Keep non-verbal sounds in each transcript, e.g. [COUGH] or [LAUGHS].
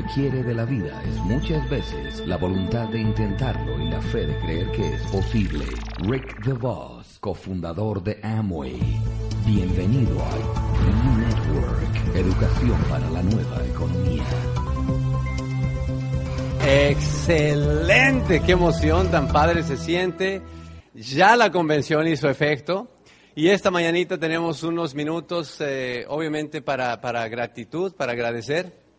que quiere de la vida es muchas veces la voluntad de intentarlo y la fe de creer que es posible. Rick DeVos, cofundador de Amway. Bienvenido al New Network, educación para la nueva economía. Excelente, qué emoción tan padre se siente. Ya la convención hizo efecto. Y esta mañanita tenemos unos minutos, eh, obviamente, para, para gratitud, para agradecer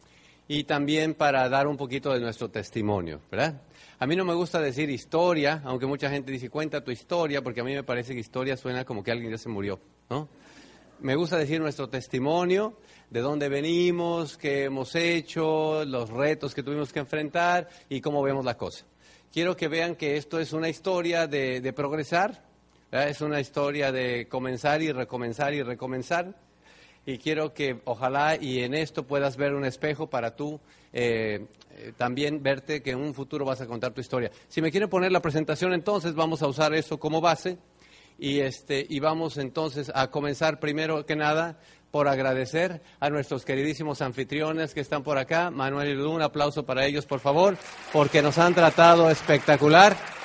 y también para dar un poquito de nuestro testimonio, ¿verdad? A mí no me gusta decir historia, aunque mucha gente dice cuenta tu historia, porque a mí me parece que historia suena como que alguien ya se murió, ¿no? Me gusta decir nuestro testimonio, de dónde venimos, qué hemos hecho, los retos que tuvimos que enfrentar y cómo vemos la cosa. Quiero que vean que esto es una historia de, de progresar, es una historia de comenzar y recomenzar y recomenzar. Y quiero que ojalá y en esto puedas ver un espejo para tú eh, eh, también verte que en un futuro vas a contar tu historia. Si me quieren poner la presentación, entonces vamos a usar eso como base. Y, este, y vamos entonces a comenzar primero que nada por agradecer a nuestros queridísimos anfitriones que están por acá. Manuel y Lu, un aplauso para ellos, por favor, porque nos han tratado espectacular.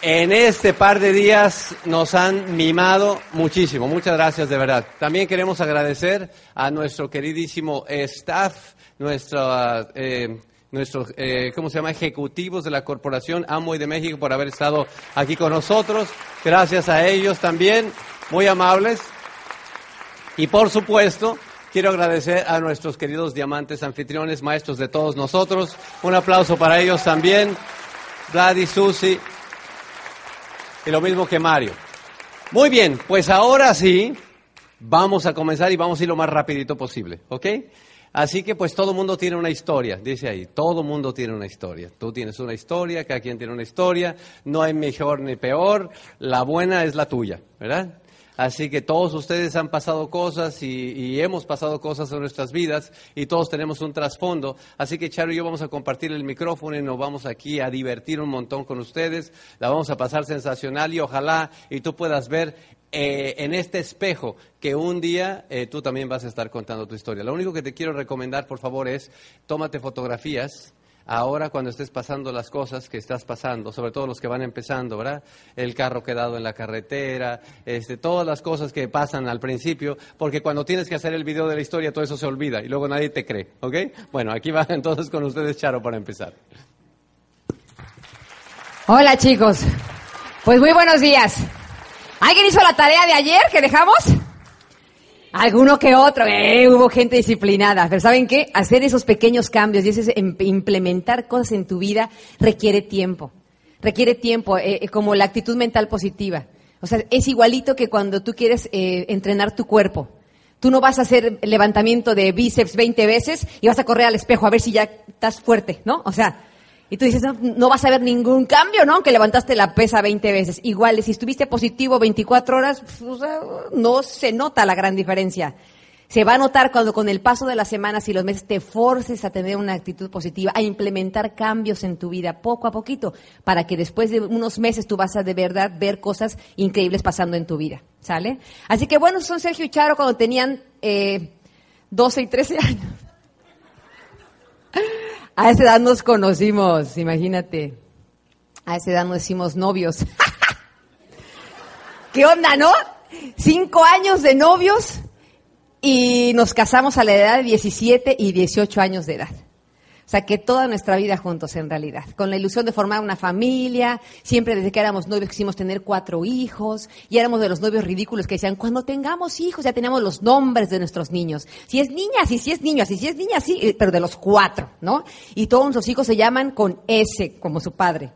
En este par de días nos han mimado muchísimo. Muchas gracias de verdad. También queremos agradecer a nuestro queridísimo staff, nuestro, eh, nuestros, eh, ¿cómo se llama? Ejecutivos de la Corporación Amway de México por haber estado aquí con nosotros. Gracias a ellos también, muy amables. Y por supuesto, quiero agradecer a nuestros queridos diamantes anfitriones, maestros de todos nosotros. Un aplauso para ellos también. Vlad y Susi, y lo mismo que Mario. Muy bien, pues ahora sí, vamos a comenzar y vamos a ir lo más rapidito posible, ¿ok? Así que pues todo mundo tiene una historia, dice ahí, todo mundo tiene una historia. Tú tienes una historia, cada quien tiene una historia, no hay mejor ni peor, la buena es la tuya, ¿verdad? Así que todos ustedes han pasado cosas y, hemos pasado cosas en nuestras vidas y todos tenemos un trasfondo. Así que Charo y yo vamos a compartir el micrófono y nos vamos aquí a divertir un montón con ustedes. La vamos a pasar sensacional y ojalá y tú puedas ver eh, en este espejo que un día eh, tú también vas a estar contando tu historia. Lo único que te quiero recomendar, por favor, es tómate fotografías ahora cuando estés pasando las cosas que estás pasando, sobre todo los que van empezando, ¿verdad? El carro quedado en la carretera, este, todas las cosas que pasan al principio, porque cuando tienes que hacer el video de la historia todo eso se olvida y luego nadie te cree, ¿ok? Bueno, aquí va [LAUGHS] entonces con ustedes Charo para empezar. Hola chicos, pues muy buenos días. ¿Alguien hizo la tarea de ayer que dejamos? Alguno que otro, eh, hubo gente disciplinada, pero ¿saben qué? Hacer esos pequeños cambios y ese, implementar cosas en tu vida requiere tiempo, requiere tiempo, eh, eh, como la actitud mental positiva. O sea, es igualito que cuando tú quieres eh, entrenar tu cuerpo. Tú no vas a hacer levantamiento de bíceps 20 veces y vas a correr al espejo a ver si ya estás fuerte, ¿no? O sea, y tú dices, no, vas a ver ningún cambio, ¿no? Que levantaste la pesa 20 veces. Igual, si estuviste positivo 24 horas, pues, no se nota la gran diferencia. Se va a notar cuando con el paso de las semanas y los meses te forces a tener una actitud positiva, a implementar cambios en tu vida poco a poquito, para que después de unos meses tú vas a de verdad ver cosas increíbles pasando en tu vida. ¿Sale? Así que bueno, son Sergio y Charo cuando tenían eh, 12 y 13 años. A esa edad nos conocimos, imagínate. A esa edad nos hicimos novios. [LAUGHS] ¿Qué onda, no? Cinco años de novios y nos casamos a la edad de 17 y 18 años de edad. O sea, que toda nuestra vida juntos en realidad, con la ilusión de formar una familia, siempre desde que éramos novios quisimos tener cuatro hijos, y éramos de los novios ridículos que decían, cuando tengamos hijos ya tenemos los nombres de nuestros niños. Si es niña, sí, si es niño, si, si es niña, sí, eh, pero de los cuatro, ¿no? Y todos nuestros hijos se llaman con S, como su padre.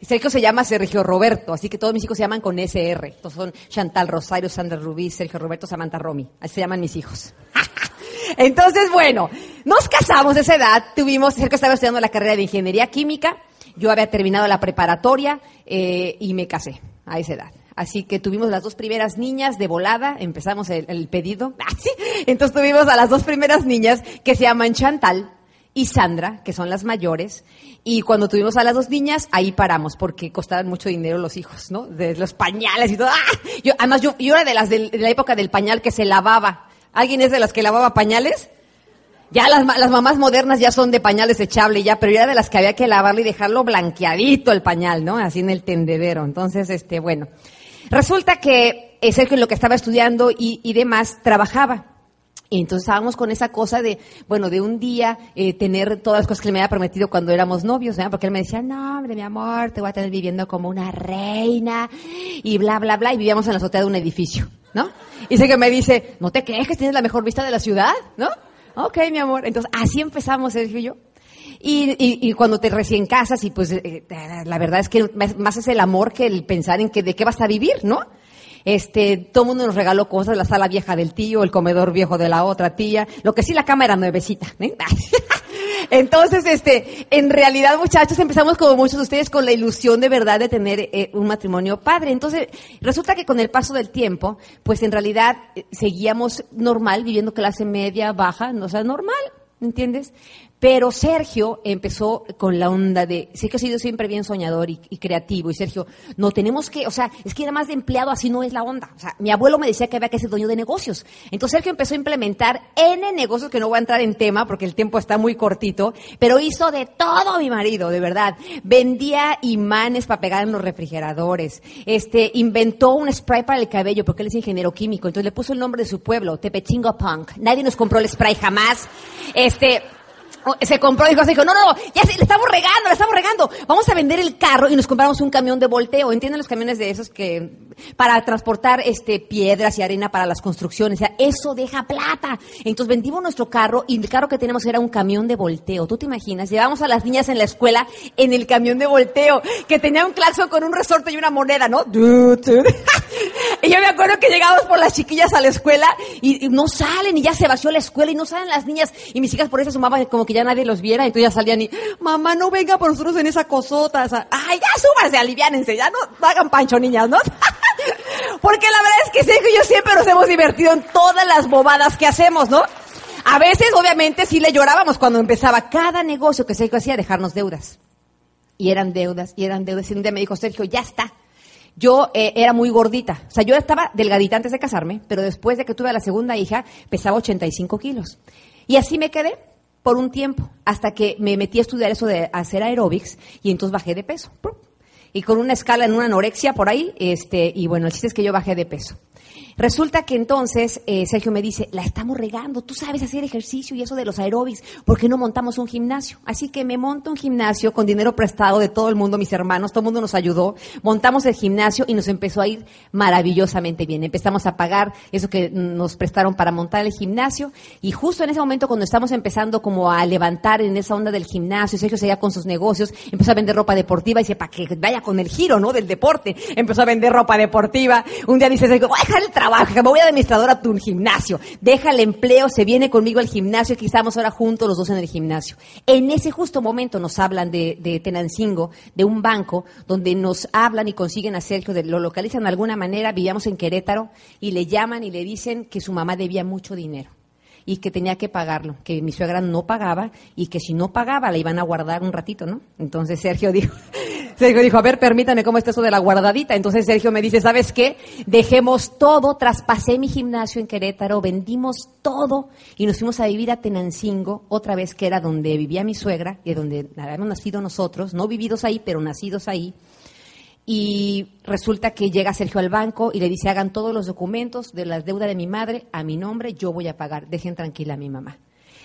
Sergio se llama Sergio Roberto, así que todos mis hijos se llaman con SR. Estos son Chantal Rosario, Sandra Rubí, Sergio Roberto, Samantha Romy. Así se llaman mis hijos. [LAUGHS] Entonces, bueno, nos casamos a esa edad, tuvimos, Sergio estaba estudiando la carrera de Ingeniería Química, yo había terminado la preparatoria eh, y me casé a esa edad. Así que tuvimos las dos primeras niñas de volada, empezamos el, pedido. [LAUGHS] Entonces tuvimos a las dos primeras niñas que se llaman Chantal y Sandra, que son las mayores. Y cuando tuvimos a las dos niñas, ahí paramos, porque costaban mucho dinero los hijos, ¿no? De los pañales y todo. ¡Ah! Yo, además, yo, yo era de las de la época del pañal que se lavaba ¿Alguien es de las que lavaba pañales? Ya las, las mamás modernas ya son de pañal desechable ya, pero yo era de las que había que lavarlo y dejarlo blanqueadito el pañal, ¿no? Así en el tendedero. Entonces, este, bueno. Resulta que Sergio en lo que estaba estudiando y, y demás trabajaba. Y entonces estábamos con esa cosa de, bueno, de un día eh, tener todas las cosas que él me había prometido cuando éramos novios, ¿verdad? Porque él me decía, no, hombre, mi amor, te voy a tener viviendo como una reina y bla, bla, bla. Y vivíamos en la azotea de un edificio, ¿no? Y sé que me dice, no te quejes, tienes la mejor vista de la ciudad, ¿no? Ok, mi amor. Entonces, así empezamos, Sergio y yo. Y, y, y, cuando te recién casas y pues eh, la verdad es que más es el amor que el pensar en que de qué vas a vivir, ¿no? Este, todo el mundo nos regaló cosas, la sala vieja del tío, el comedor viejo de la otra tía, lo que sí la cama era nuevecita, ¿eh? [LAUGHS] Entonces, este, en realidad, muchachos, empezamos como muchos de ustedes con la ilusión de verdad de tener eh, un matrimonio padre. Entonces, resulta que con el paso del tiempo, pues en realidad eh, seguíamos normal, viviendo clase media, baja, no sea, normal, ¿entiendes? Pero Sergio empezó con la onda de, sé que ha sido siempre bien soñador y, creativo, y Sergio, no tenemos que, o sea, es que más de empleado así no es la onda. O sea, mi abuelo me decía que había que ser dueño de negocios. Entonces Sergio empezó a implementar N negocios, que no voy a entrar en tema porque el tiempo está muy cortito, pero hizo de todo mi marido, de verdad. Vendía imanes para pegar en los refrigeradores, este, inventó un spray para el cabello porque él es ingeniero químico, entonces le puso el nombre de su pueblo, Tepechingo Punk. Nadie nos compró el spray jamás. Este, se compró y dijo, dijo, no, no, ya le estamos regando, le estamos regando. Vamos a vender el carro y nos compramos un camión de volteo. ¿Entienden los camiones de esos que, para transportar, este, piedras y arena para las construcciones? O sea, eso deja plata. Entonces vendimos nuestro carro y el carro que tenemos era un camión de volteo. ¿Tú te imaginas? Llevamos a las niñas en la escuela en el camión de volteo, que tenía un claxon con un resorte y una moneda, ¿no? [LAUGHS] y yo me acuerdo que llegábamos por las chiquillas a la escuela y, no salen y ya se vació la escuela y no salen las niñas y mis hijas por eso sumaban como que ya nadie los viera, y entonces ya salían y, mamá, no venga por nosotros en esa cosota. O sea, Ay, ya súbanse, aliviánense, ya no hagan pancho, niñas, ¿no? [LAUGHS] Porque la verdad es que Sergio y yo siempre nos hemos divertido en todas las bobadas que hacemos, ¿no? A veces, obviamente, sí le llorábamos cuando empezaba cada negocio que Sergio hacía dejarnos deudas. Y eran deudas, y eran deudas. Y un día me dijo, Sergio, ya está. Yo eh, era muy gordita. O sea, yo estaba delgadita antes de casarme, pero después de que tuve a la segunda hija, pesaba 85 kilos. Y así me quedé por un tiempo, hasta que me metí a estudiar eso de hacer aeróbics y entonces bajé de peso. Y con una escala en una anorexia por ahí, este, y bueno, el chiste es que yo bajé de peso. Resulta que entonces eh, Sergio me dice, la estamos regando, tú sabes hacer ejercicio y eso de los aeróbics, ¿por qué no montamos un gimnasio? Así que me monto un gimnasio con dinero prestado de todo el mundo, mis hermanos, todo el mundo nos ayudó, montamos el gimnasio y nos empezó a ir maravillosamente bien. Empezamos a pagar eso que nos prestaron para montar el gimnasio y justo en ese momento cuando estamos empezando como a levantar en esa onda del gimnasio, Sergio seguía con sus negocios, empezó a vender ropa deportiva y dice, para que vaya con el giro, ¿no? Del deporte. Empezó a vender ropa deportiva. Un día dice, Sergio, voy a dejar el trabajo trabaja, me voy a administrador a tu gimnasio, deja el empleo, se viene conmigo al gimnasio, aquí estamos ahora juntos los dos en el gimnasio. En ese justo momento nos hablan de, de Tenancingo, de un banco, donde nos hablan y consiguen a Sergio, de, lo localizan de alguna manera, vivíamos en Querétaro, y le llaman y le dicen que su mamá debía mucho dinero y que tenía que pagarlo, que mi suegra no pagaba y que si no pagaba la iban a guardar un ratito, ¿no? Entonces Sergio [LAUGHS] dijo, Sergio dijo, a ver, permítame cómo está eso de la guardadita. Entonces Sergio me dice, ¿sabes qué? Dejemos todo, traspasé mi gimnasio en Querétaro, vendimos todo y nos fuimos a vivir a Tenancingo, otra vez que era donde vivía mi suegra y donde habíamos nacido nosotros, no vividos ahí, pero nacidos ahí y resulta que llega Sergio al banco y le dice, hagan todos los documentos de la deuda de mi madre a mi nombre, yo voy a pagar, dejen tranquila a mi mamá.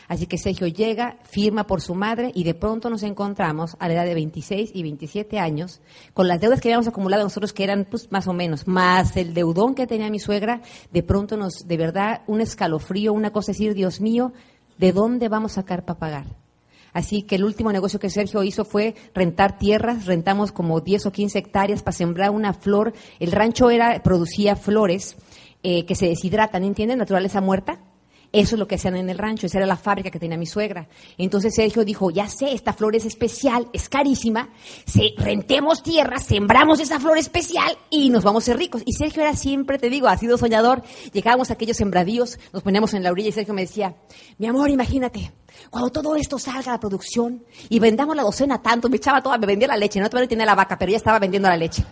Así que Sergio llega, firma por su madre y de pronto nos encontramos a la edad de 26 y 27 años con las deudas que habíamos acumulado nosotros que eran pues más o menos, más el deudón que tenía mi suegra, de pronto nos, de verdad, un escalofrío, una cosa decir, Dios mío, ¿de dónde vamos a sacar para pagar? Así que el último negocio que Sergio hizo fue rentar tierras, rentamos como 10 o 15 hectáreas para sembrar una flor. El rancho era, producía flores eh, que se deshidratan, ¿entienden? Naturaleza muerta. Eso es lo que hacían en el rancho, esa era la fábrica que tenía mi suegra. Entonces Sergio dijo, ya sé, esta flor es especial, es carísima, se, rentemos tierra, sembramos esa flor especial y nos vamos a ser ricos. Y Sergio era siempre, te digo, ha sido soñador. Llegábamos a aquellos sembradíos, nos poníamos en la orilla y Sergio me decía, mi amor, imagínate, cuando todo esto salga a la producción y vendamos la docena tanto, me echaba toda, me vendía la leche, no todavía tenía la vaca, pero ya estaba vendiendo la leche.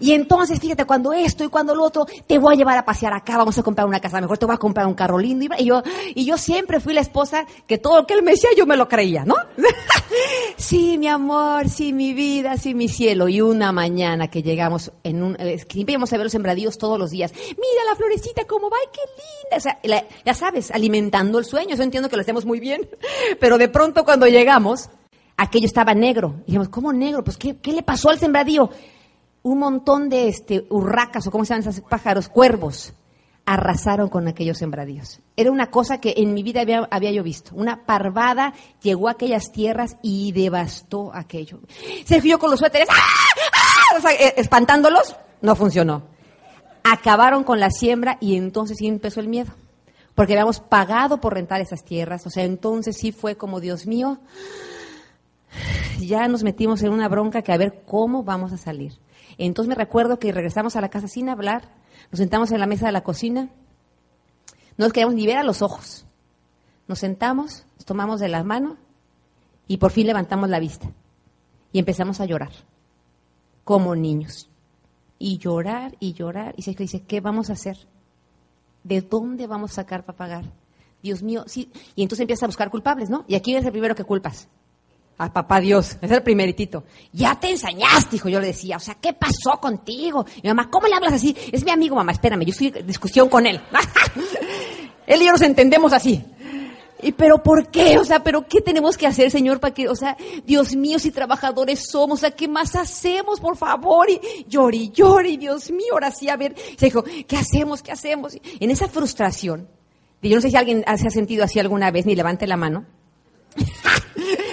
Y entonces, fíjate, cuando esto y cuando lo otro, te voy a llevar a pasear acá, vamos a comprar una casa mejor, te voy a comprar un carro lindo. Y yo, y yo siempre fui la esposa que todo lo que él me decía yo me lo creía, ¿no? [LAUGHS] sí, mi amor, sí, mi vida, sí, mi cielo. Y una mañana que llegamos en un, eh, íbamos a ver los sembradíos todos los días. Mira la florecita cómo va, ¡ay, qué linda! O sea, ya sabes, alimentando el sueño. Yo entiendo que lo hacemos muy bien. [LAUGHS] Pero de pronto cuando llegamos, aquello estaba negro. Y dijimos, ¿cómo negro? Pues, ¿qué, qué le pasó al sembradío? Un montón de este, urracas, o cómo se llaman esos pájaros, cuervos, arrasaron con aquellos sembradíos. Era una cosa que en mi vida había, yo visto. Una parvada llegó a aquellas tierras y devastó aquello. Se yo con los suéteres, ¡ah! ¡Ah! Eh, espantándolos, no funcionó. Acabaron con la siembra y entonces sí empezó el miedo. Porque habíamos pagado por rentar esas tierras. O sea, entonces sí fue como, Dios mío, ya nos metimos en una bronca que a ver cómo vamos a salir. Entonces me recuerdo que regresamos a la casa sin hablar, nos sentamos en la mesa de la cocina, no nos queríamos ni ver a los ojos. Nos sentamos, nos tomamos de la mano y por fin levantamos la vista y empezamos a llorar, como niños. Y llorar y llorar. Y se dice, ¿qué vamos a hacer? ¿De dónde vamos a sacar para pagar? Dios mío, sí. Y entonces empiezas a buscar culpables, ¿no? Y aquí es el primero que culpas a papá Dios, es el primeritito. Ya te ensañaste, hijo, yo le decía. O sea, ¿qué pasó contigo? Mi mamá, ¿cómo le hablas así? Es mi amigo, mamá, espérame, yo estoy en discusión con él. [LAUGHS] él y yo nos entendemos así. ¿Y pero por qué? O sea, ¿pero qué tenemos que hacer, Señor, para que, o sea, Dios mío, si trabajadores somos, o sea, ¿qué más hacemos, por favor? Y llori, llori, Dios mío, ahora sí, a ver. Se dijo, ¿qué hacemos, qué hacemos? En esa frustración, yo no sé si alguien se ha sentido así alguna vez, ni levante la mano.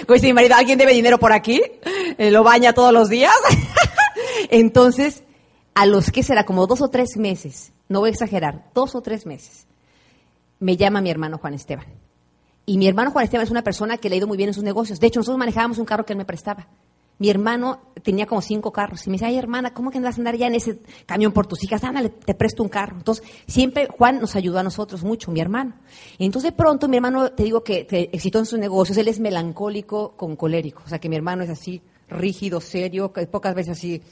Pues mi marido, ¿alguien debe dinero por aquí? Eh, ¿Lo baña todos los días? [LAUGHS] Entonces, a los que será como dos o tres meses, no voy a exagerar, dos o tres meses, me llama mi hermano Juan Esteban. Y mi hermano Juan Esteban es una persona que le ha ido muy bien en sus negocios. De hecho, nosotros manejábamos un carro que él me prestaba. Mi hermano tenía como cinco carros y me dice, ay hermana, ¿cómo que andas a andar ya en ese camión por tus hijas? Ándale, te presto un carro. Entonces, siempre Juan nos ayudó a nosotros mucho, mi hermano. Y entonces de pronto mi hermano, te digo que, que excitó en sus negocios, él es melancólico con colérico. O sea, que mi hermano es así, rígido, serio, que pocas veces así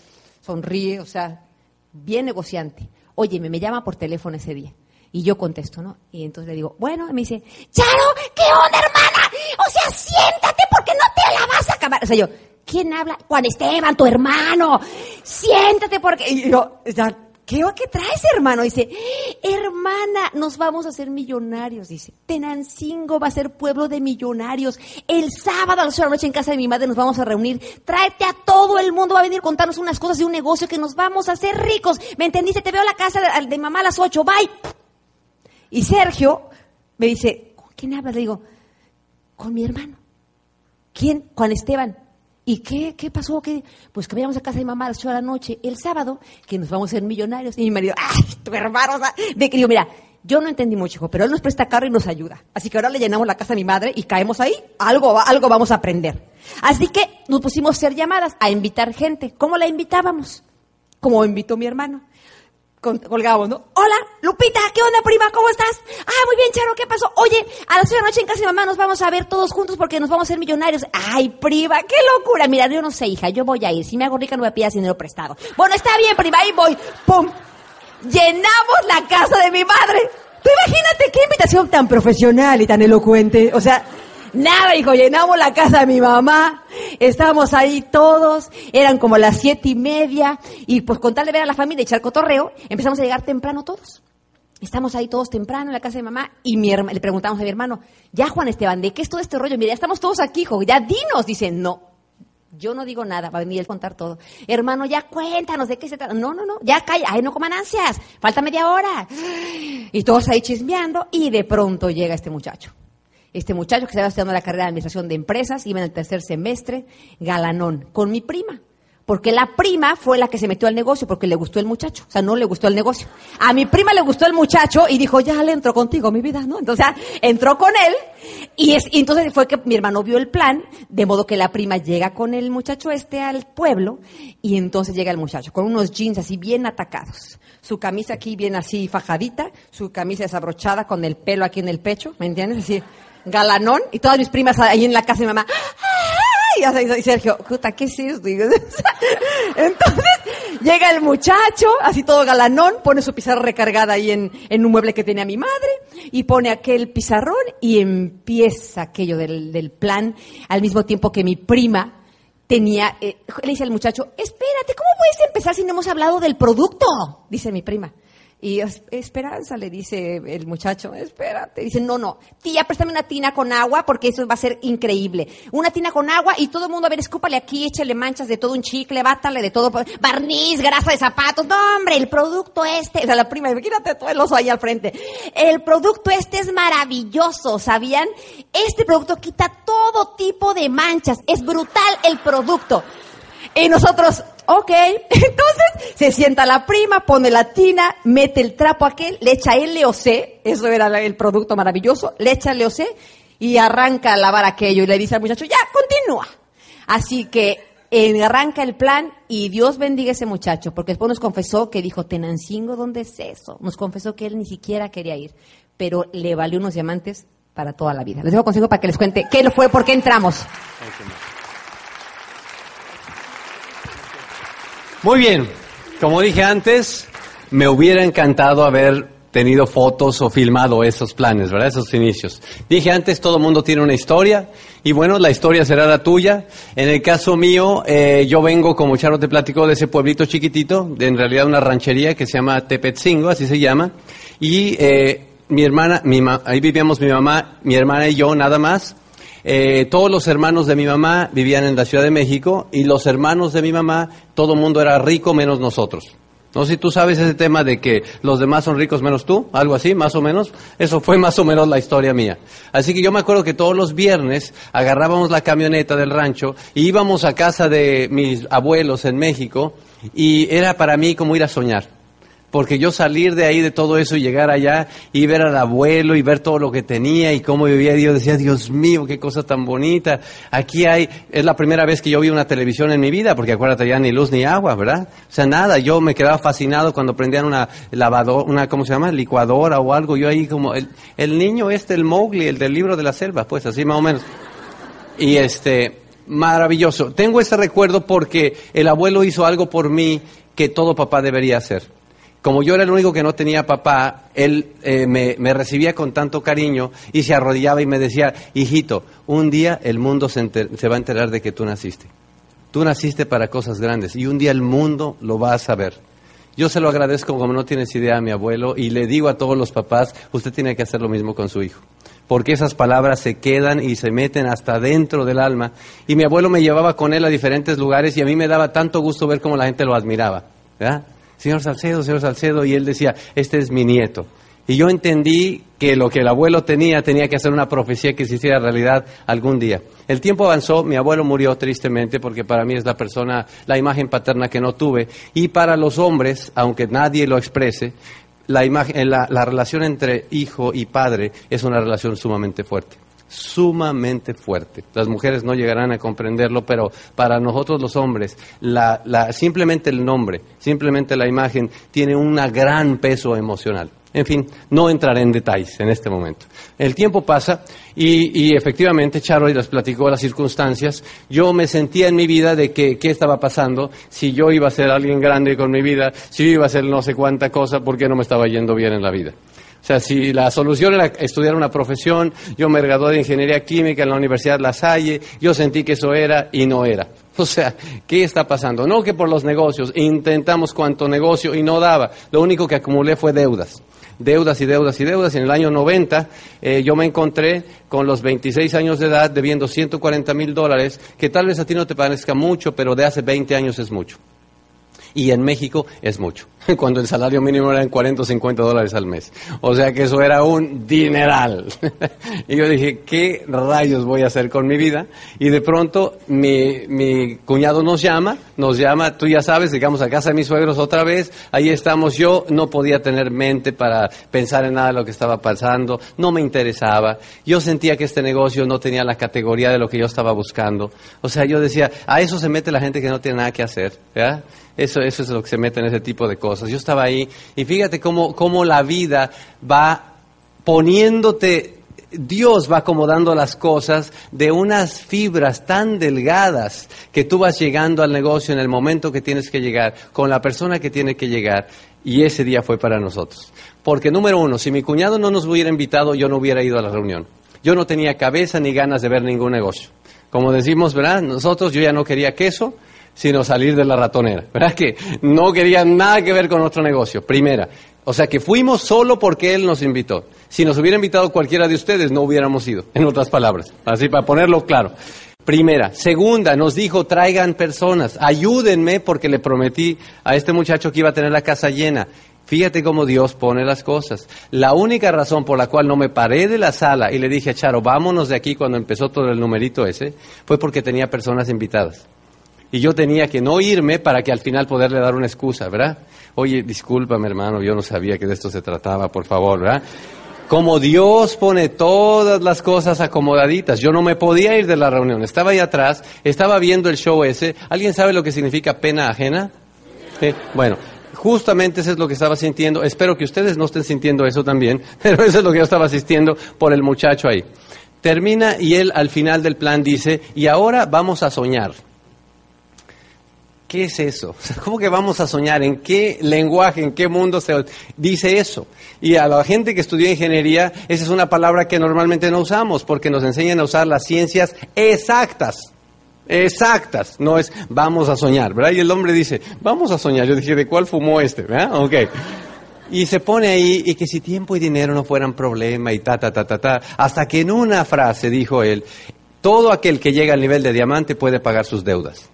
sonríe, o sea, bien negociante. Oye, me, me llama por teléfono ese día. Y yo contesto, ¿no? Y entonces le digo, bueno, y me dice, Charo, ¿qué onda, hermana? O sea, siéntate porque no te la vas a acabar. O sea, yo, ¿quién habla? Juan Esteban, tu hermano. Siéntate porque... Y yo, ¿qué, ¿qué traes, hermano? Dice, hermana, nos vamos a hacer millonarios. Dice, Tenancingo va a ser pueblo de millonarios. El sábado a las 8 de la noche en casa de mi madre nos vamos a reunir. Tráete a todo el mundo, va a venir contarnos unas cosas de un negocio que nos vamos a hacer ricos. ¿Me entendiste? Te veo a la casa de, mamá a las 8, bye. Y Sergio me dice, ¿con quién hablas? Le digo, con mi hermano. ¿Quién? Juan Esteban. ¿Y qué, qué pasó? ¿Qué? Pues que vayamos a casa de mamá a las 8 de la noche el sábado, que nos vamos a ser millonarios. Y mi marido, ¡ay, tu hermano! De que mira, yo no entendí mucho, pero él nos presta carro y nos ayuda. Así que ahora le llenamos la casa a mi madre y caemos ahí, algo, algo vamos a aprender. Así que nos pusimos a hacer llamadas, a invitar gente. ¿Cómo la invitábamos? Como invitó mi hermano colgamos, ¿no? Hola, Lupita, ¿qué onda, prima? ¿Cómo estás? Ah, muy bien, Charo, ¿qué pasó? Oye, a las 8 de la noche en casa de mamá nos vamos a ver todos juntos porque nos vamos a ser millonarios. Ay, prima, qué locura. Mira, yo no sé, hija, yo voy a ir. Si me hago rica no me pidas dinero prestado. Bueno, está bien, prima, ahí voy. ¡Pum! Llenamos la casa de mi madre. Tú imagínate qué invitación tan profesional y tan elocuente. O sea, Nada, hijo, llenamos la casa de mi mamá, estábamos ahí todos, eran como las siete y media, y pues con tal de ver a la familia y echar cotorreo, empezamos a llegar temprano todos. Estamos ahí todos temprano en la casa de mamá y mi le preguntamos a mi hermano, ya Juan Esteban, ¿de qué es todo este rollo? Mira, estamos todos aquí, hijo, ya dinos. Dice, no, yo no digo nada, va a venir a contar todo. Hermano, ya cuéntanos de qué se trata. No, no, no, ya calla, ay, no coman ansias, falta media hora. Y todos ahí chismeando y de pronto llega este muchacho este muchacho que estaba estudiando la carrera de administración de empresas, iba en el tercer semestre, galanón, con mi prima. Porque la prima fue la que se metió al negocio porque le gustó el muchacho. O sea, no le gustó el negocio. A mi prima le gustó el muchacho y dijo, ya le entro contigo, mi vida, ¿no? Entonces, entró con él y, es, y entonces fue que mi hermano vio el plan, de modo que la prima llega con el muchacho este al pueblo y entonces llega el muchacho con unos jeans así bien atacados. Su camisa aquí bien así fajadita, su camisa desabrochada con el pelo aquí en el pecho, ¿me entiendes? Así, galanón, y todas mis primas ahí en la casa de mi mamá, Y Sergio, puta, ¿qué es eso? [LAUGHS] Entonces, Llega el muchacho, así todo galanón, pone su pizarra recargada ahí en, en un mueble que tenía mi madre, y pone aquel pizarrón y empieza aquello del, del plan, al mismo tiempo que mi prima tenía, eh, le dice al muchacho, espérate, ¿cómo puedes empezar si no hemos hablado del producto? Dice mi prima. Y es- Esperanza le dice el muchacho, espérate. Dice, no, no, tía, préstame una tina con agua porque eso va a ser increíble. Una tina con agua y todo el mundo, a ver, escúpale aquí, échale manchas de todo un chicle, bátale de todo, barniz, grasa de zapatos. No, hombre, el producto este, o la prima, imagínate todo el oso ahí al frente. El producto este es maravilloso, ¿sabían? Este producto quita todo tipo de manchas. Es brutal el producto. Y nosotros, ok. [LAUGHS] Entonces se sienta la prima, pone la tina, mete el trapo aquel, le echa LOC, eso era el producto maravilloso, le echa LOC y arranca a lavar aquello y le dice al muchacho, ya, continúa. Así que arranca el plan y Dios bendiga a ese muchacho, porque después nos confesó que dijo, Tenancingo, ¿dónde es eso? Nos confesó que él ni siquiera quería ir, pero le valió unos diamantes para toda la vida. Les dejo consejo para que les cuente qué fue, por qué entramos. Muy bien, como dije antes, me hubiera encantado haber tenido fotos o filmado esos planes, ¿verdad? Esos inicios. Dije antes, todo mundo tiene una historia y bueno, la historia será la tuya. En el caso mío, eh, yo vengo, como Charo te platicó, de ese pueblito chiquitito, de en realidad una ranchería que se llama Tepetzingo, así se llama, y eh, mi hermana, mi ma- ahí vivíamos mi mamá, mi hermana y yo nada más. Eh, todos los hermanos de mi mamá vivían en la Ciudad de México y los hermanos de mi mamá, todo mundo era rico menos nosotros. No sé si tú sabes ese tema de que los demás son ricos menos tú, algo así, más o menos. Eso fue [LAUGHS] más o menos la historia mía. Así que yo me acuerdo que todos los viernes agarrábamos la camioneta del rancho y íbamos a casa de mis abuelos en México y era para mí como ir a soñar. Porque yo salir de ahí, de todo eso, y llegar allá y ver al abuelo y ver todo lo que tenía y cómo vivía, yo decía, Dios mío, qué cosa tan bonita. Aquí hay, es la primera vez que yo vi una televisión en mi vida, porque acuérdate, ya ni luz ni agua, ¿verdad? O sea, nada, yo me quedaba fascinado cuando prendían una lavadora, una, ¿cómo se llama? Licuadora o algo, yo ahí como, el, el niño este, el Mowgli, el del libro de la selva, pues así más o menos. Y este, maravilloso. Tengo ese recuerdo porque el abuelo hizo algo por mí que todo papá debería hacer. Como yo era el único que no tenía papá, él eh, me, recibía con tanto cariño y se arrodillaba y me decía, hijito, un día el mundo se, se va a enterar de que tú naciste. Tú naciste para cosas grandes y un día el mundo lo va a saber. Yo se lo agradezco como no tienes idea a mi abuelo y le digo a todos los papás, usted tiene que hacer lo mismo con su hijo. Porque esas palabras se quedan y se meten hasta dentro del alma. Y mi abuelo me llevaba con él a diferentes lugares y a mí me daba tanto gusto ver cómo la gente lo admiraba. ¿verdad? Señor Salcedo, señor Salcedo, y él decía, este es mi nieto. Y yo entendí que lo que el abuelo tenía tenía que hacer una profecía que se hiciera realidad algún día. El tiempo avanzó, mi abuelo murió tristemente porque para mí es la persona, la imagen paterna que no tuve. Y para los hombres, aunque nadie lo exprese, la, imagen, la, la relación entre hijo y padre es una relación sumamente fuerte sumamente fuerte. Las mujeres no llegarán a comprenderlo, pero para nosotros los hombres, simplemente el nombre, simplemente la imagen, tiene un gran peso emocional. En fin, no entraré en detalles en este momento. El tiempo pasa y, y efectivamente Charo les platicó las circunstancias. Yo me sentía en mi vida de que qué estaba pasando, si yo iba a ser alguien grande con mi vida, si yo iba a ser no sé cuánta cosa, porque no me estaba yendo bien en la vida. O sea, si la solución era estudiar una profesión, yo me gradué de ingeniería química en la Universidad La Salle, yo sentí que eso era y no era. [LAUGHS] O sea, ¿qué está pasando? No que por los negocios, intentamos cuanto negocio y no daba. Lo único que acumulé fue deudas. Deudas y deudas y deudas. En el año 90 eh, yo me encontré con los 26 años de edad debiendo 140 mil dólares, que tal vez a ti no te parezca mucho, pero de hace 20 años es mucho. Y en México es mucho, [LAUGHS] cuando el salario mínimo era en 40 o 50 dólares al mes. O sea que eso era un dineral. [LAUGHS] y yo dije, ¿qué rayos voy a hacer con mi vida? Y de pronto mi, mi cuñado nos llama, nos llama, tú ya sabes, llegamos a casa de mis suegros otra vez, ahí estamos, yo no podía tener mente para pensar en nada de lo que estaba pasando, no me interesaba, yo sentía que este negocio no tenía la categoría de lo que yo estaba buscando. O sea, yo decía, a eso se mete la gente que no tiene nada que hacer. Eso, eso es lo que se mete en ese tipo de cosas. Yo estaba ahí y fíjate cómo, cómo la vida va poniéndote Dios va acomodando las cosas de unas fibras tan delgadas que tú vas llegando al negocio en el momento que tienes que llegar, con la persona que tiene que llegar. Y ese día fue para nosotros. Porque número uno, si mi cuñado no nos hubiera invitado, yo no hubiera ido a la reunión. Yo no tenía cabeza ni ganas de ver ningún negocio. Como decimos, ¿verdad? Nosotros, yo ya no quería queso, sino salir de la ratonera. ¿Verdad que no quería nada que ver con otro negocio? Primera. O sea que fuimos solo porque Él nos invitó. Si nos hubiera invitado cualquiera de ustedes, no hubiéramos ido, en otras palabras. Así para ponerlo claro. Primera. Segunda, nos dijo, traigan personas, ayúdenme porque le prometí a este muchacho que iba a tener la casa llena. Fíjate cómo Dios pone las cosas. La única razón por la cual no me paré de la sala y le dije a Charo, vámonos de aquí cuando empezó todo el numerito ese, fue porque tenía personas invitadas. Y yo tenía que no irme para que al final poderle dar una excusa, ¿verdad? Oye, discúlpame hermano, yo no sabía que de esto se trataba, por favor, ¿verdad? Como Dios pone todas las cosas acomodaditas. Yo no me podía ir de la reunión. Estaba ahí atrás, estaba viendo el show ese. ¿Alguien sabe lo que significa pena ajena? Bueno, justamente eso es lo que estaba sintiendo. Espero que ustedes no estén sintiendo eso también, [LAUGHS] pero eso es lo que yo estaba asistiendo por el muchacho ahí. Termina y él al final del plan dice, y ahora vamos a soñar. ¿Qué es eso? [LAUGHS] ¿Cómo que vamos a soñar? ¿En qué lenguaje, en qué mundo se dice eso? Y a la gente que estudió ingeniería, esa es una palabra que normalmente no usamos porque nos enseñan a usar las ciencias exactas. Exactas, no es vamos a soñar, ¿verdad? Y el hombre dice, vamos a soñar. Yo dije, ¿de cuál fumó este? ¿verdad? [LAUGHS] Ok. Y se pone ahí, y que si tiempo y dinero no fueran problema, y ta, ta, ta, ta, ta, hasta que en una frase dijo él, todo aquel que llega al nivel de diamante puede pagar sus deudas.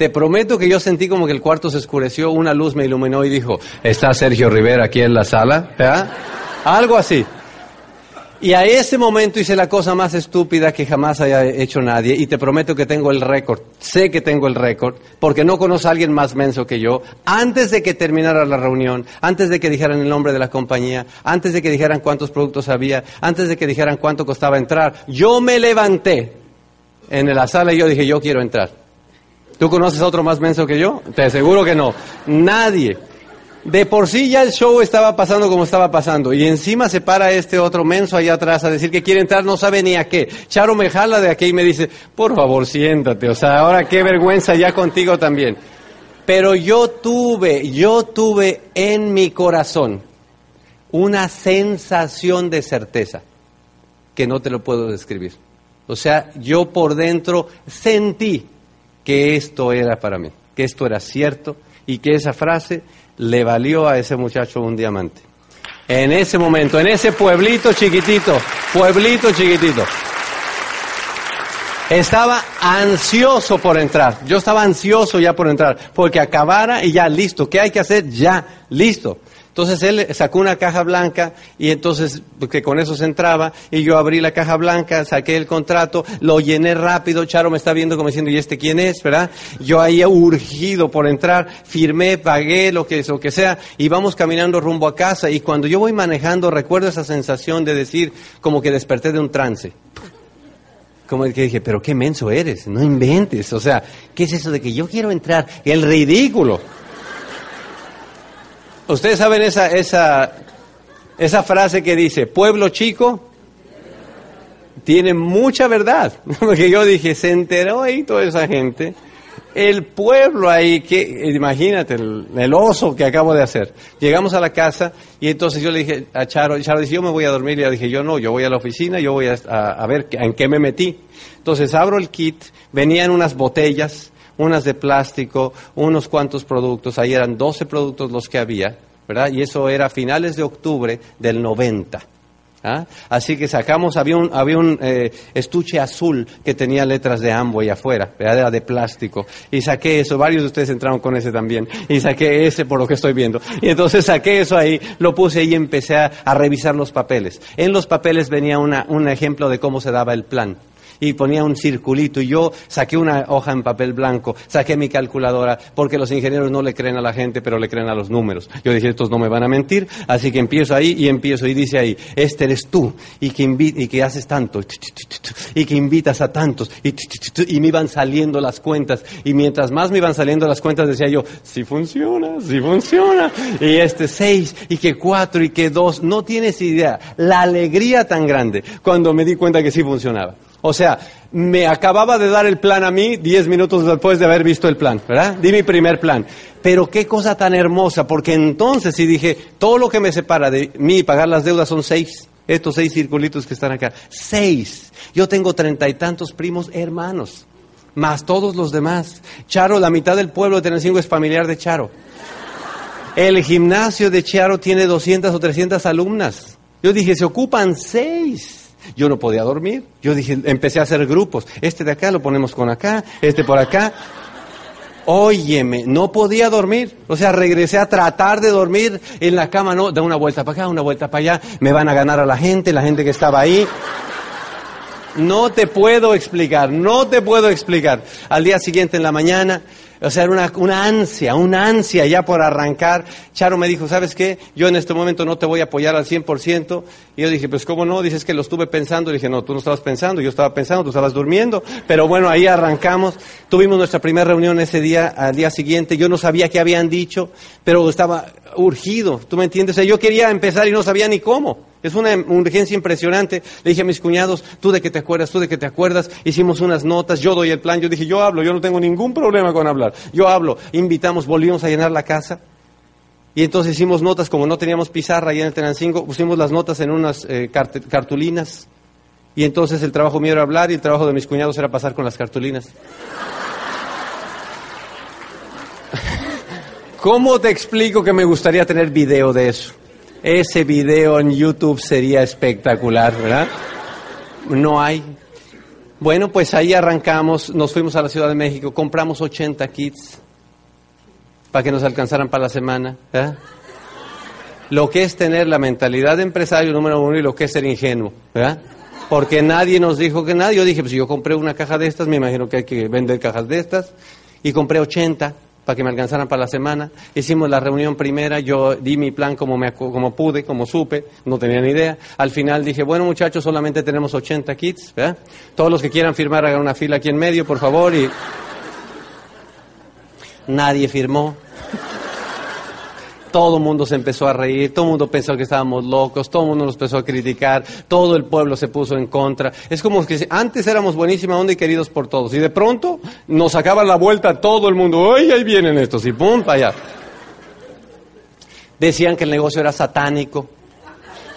Te prometo que yo sentí como que el cuarto se oscureció, una luz me iluminó y dijo, ¿está Sergio Rivera aquí en la sala? Algo así. Y a ese momento hice la cosa más estúpida que jamás haya hecho nadie y te prometo que tengo el récord, sé que tengo el récord, porque no conozco a alguien más menso que yo, antes de que terminara la reunión, antes de que dijeran el nombre de la compañía, antes de que dijeran cuántos productos había, antes de que dijeran cuánto costaba entrar, yo me levanté en la sala y yo dije, yo quiero entrar. ¿Tú conoces a otro más menso que yo? Te aseguro que no. Nadie. De por sí ya el show estaba pasando como estaba pasando. Y encima se para este otro menso allá atrás a decir que quiere entrar, no sabe ni a qué. Charo me jala de aquí y me dice, por favor, siéntate. O sea, ahora qué vergüenza ya contigo también. Pero yo tuve, yo tuve en mi corazón una sensación de certeza que no te lo puedo describir. O sea, yo por dentro sentí que esto era para mí, que esto era cierto y que esa frase le valió a ese muchacho un diamante. En ese momento, en ese pueblito chiquitito, pueblito chiquitito. Estaba ansioso por entrar. Yo estaba ansioso ya por entrar, porque acabara y ya listo. ¿Qué hay que hacer? Ya, listo. Entonces él sacó una caja blanca y entonces que con eso se entraba y yo abrí la caja blanca, saqué el contrato, lo llené rápido, Charo me está viendo como diciendo, ¿y este quién es? ¿verdad? Yo ahí urgido por entrar, firmé, pagué lo que, lo que sea y vamos caminando rumbo a casa y cuando yo voy manejando recuerdo esa sensación de decir como que desperté de un trance. Como que dije, pero qué menso eres, no inventes, o sea, ¿qué es eso de que yo quiero entrar? El ridículo. Ustedes saben esa, esa, esa frase que dice, pueblo chico, tiene mucha verdad. [LAUGHS] Porque yo dije, se enteró ahí toda esa gente. El pueblo ahí, que imagínate el, oso que acabo de hacer. Llegamos a la casa y entonces yo le dije a Charo, Charo dice, yo me voy a dormir. Y le dije, yo no, yo voy a la oficina, yo voy a, a ver en qué me metí. Entonces abro el kit, venían unas botellas, unas de plástico, unos cuantos productos, ahí eran 12 productos los que había, ¿verdad? Y eso era finales de octubre del 90. ¿ah? Así que sacamos, había un, había un eh, estuche azul que tenía letras de Amway afuera, ¿verdad? era de plástico. Y saqué eso, varios de ustedes entraron con ese también. Y saqué ese por lo que estoy viendo. Y entonces saqué eso ahí, lo puse ahí y empecé a, a revisar los papeles. En los papeles venía una, un ejemplo de cómo se daba el plan. Y ponía un circulito y yo saqué una hoja en papel blanco, saqué mi calculadora, porque los ingenieros no le creen a la gente, pero le creen a los números. Yo dije, estos no me van a mentir, así que empiezo ahí y empiezo y dice ahí, este eres tú y que, y que haces tanto y que invitas a tantos y, y me iban saliendo las cuentas y mientras más me iban saliendo las cuentas decía yo, si funciona, si funciona y este seis y que cuatro y que dos, no tienes idea la alegría tan grande cuando me di cuenta que sí funcionaba. O sea, me acababa de dar el plan a mí diez minutos después de haber visto el plan, ¿verdad? Di mi primer plan. Pero qué cosa tan hermosa, porque entonces sí dije, todo lo que me separa de mí y pagar las deudas son seis. Estos seis circulitos que están acá. Seis. Yo tengo treinta y tantos primos hermanos, más todos los demás. Charo, la mitad del pueblo de Tenancingo es familiar de Charo. El gimnasio de Charo tiene 200 o 300 alumnas. Yo dije, se ocupan seis. Yo no podía dormir. Yo dije, empecé a hacer grupos. Este de acá lo ponemos con acá, este por acá. Óyeme, no podía dormir. O sea, regresé a tratar de dormir en la cama, no, da una vuelta para acá, una vuelta para allá. Me van a ganar a la gente, la gente que estaba ahí. No te puedo explicar, no te puedo explicar. Al día siguiente en la mañana, o sea, era una, una, ansia, una ansia ya por arrancar. Charo me dijo, ¿sabes qué? Yo en este momento no te voy a apoyar al 100%. Y yo dije, pues ¿cómo no? Dices que lo estuve pensando. Y dije, no, tú no estabas pensando, yo estaba pensando, tú estabas durmiendo. Pero bueno, ahí arrancamos. Tuvimos nuestra primera reunión ese día, al día siguiente. Yo no sabía qué habían dicho, pero estaba urgido, ¿tú me entiendes? Yo quería empezar y no sabía ni cómo. Es una urgencia impresionante. Le dije a mis cuñados, tú de que te acuerdas, tú de que te acuerdas. Hicimos unas notas, yo doy el plan. Yo dije, yo hablo, yo no tengo ningún problema con hablar. Yo hablo. Invitamos, volvimos a llenar la casa. Y entonces hicimos notas, como no teníamos pizarra ahí en el Tenancingo, pusimos las notas en unas eh, cartulinas. Y entonces el trabajo mío era hablar y el trabajo de mis cuñados era pasar con las cartulinas. [LAUGHS] ¿Cómo te explico que me gustaría tener video de eso? Ese video en YouTube sería espectacular, ¿verdad? No hay. Bueno, pues ahí arrancamos, nos fuimos a la Ciudad de México, compramos 80 kits para que nos alcanzaran para la semana. Lo que es tener la mentalidad de empresario número uno y lo que es ser ingenuo, ¿verdad? Porque nadie nos dijo que nadie. Yo dije, pues si yo compré una caja de estas, me imagino que hay que vender cajas de estas. Y compré 80 para que me alcanzaran para la semana. Hicimos la reunión primera, yo di mi plan como, me, como pude, como supe, no tenía ni idea. Al final dije, bueno muchachos, solamente tenemos 80 kits. Todos los que quieran firmar hagan una fila aquí en medio, por favor. Y [LAUGHS] nadie firmó. Todo el mundo se empezó a reír, todo el mundo pensó que estábamos locos, todo el mundo nos empezó a criticar, todo el pueblo se puso en contra. Es como que antes éramos buenísima onda y queridos por todos, y de pronto nos sacaba la vuelta todo el mundo, ¡ay, ahí vienen estos! Y ¡pum! para allá. Decían que el negocio era satánico,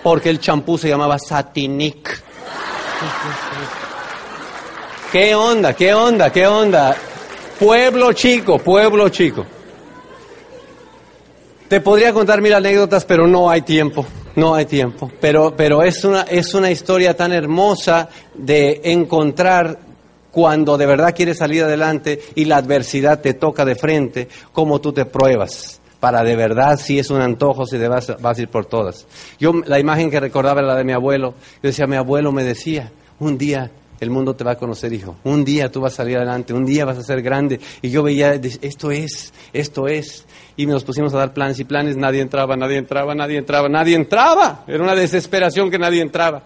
porque el champú se llamaba Satinic. ¿Qué onda? ¿Qué onda? ¿Qué onda? Pueblo chico, pueblo chico. Te podría contar mil anécdotas, pero no hay tiempo, no hay tiempo. Pero, pero es, una, es una historia tan hermosa de encontrar cuando de verdad quieres salir adelante y la adversidad te toca de frente, cómo tú te pruebas para de verdad si es un antojo, si te vas, vas a ir por todas. Yo la imagen que recordaba era la de mi abuelo. Yo decía, mi abuelo me decía, un día el mundo te va a conocer, hijo. Un día tú vas a salir adelante, un día vas a ser grande. Y yo veía, esto es, esto es y nos pusimos a dar planes y planes, nadie entraba, nadie entraba, nadie entraba, nadie entraba. Era una desesperación que nadie entraba.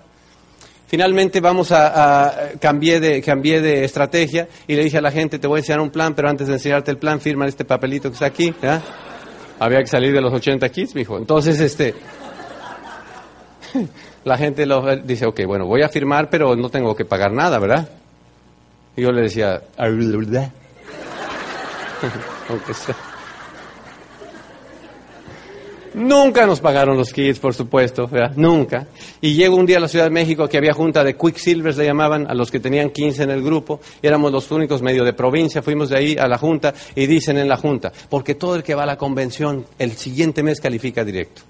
Finalmente vamos a, a cambié, de, cambié de estrategia y le dije a la gente, te voy a enseñar un plan, pero antes de enseñarte el plan, firma este papelito que está aquí. Había que salir de los 80 kits, mijo. Entonces, este, [LAUGHS] la gente lo, dice, ok, bueno, voy a firmar, pero no tengo que pagar nada, ¿verdad? Y yo le decía, [LAUGHS] aunque sea. Nunca nos pagaron los kits, por supuesto, nunca. Y llego un día a la Ciudad de México que había junta de Quicksilvers, le llamaban, a los que tenían 15 en el grupo. Éramos los únicos medio de provincia, fuimos de ahí a la junta y dicen en la junta, porque todo el que va a la convención el siguiente mes califica directo.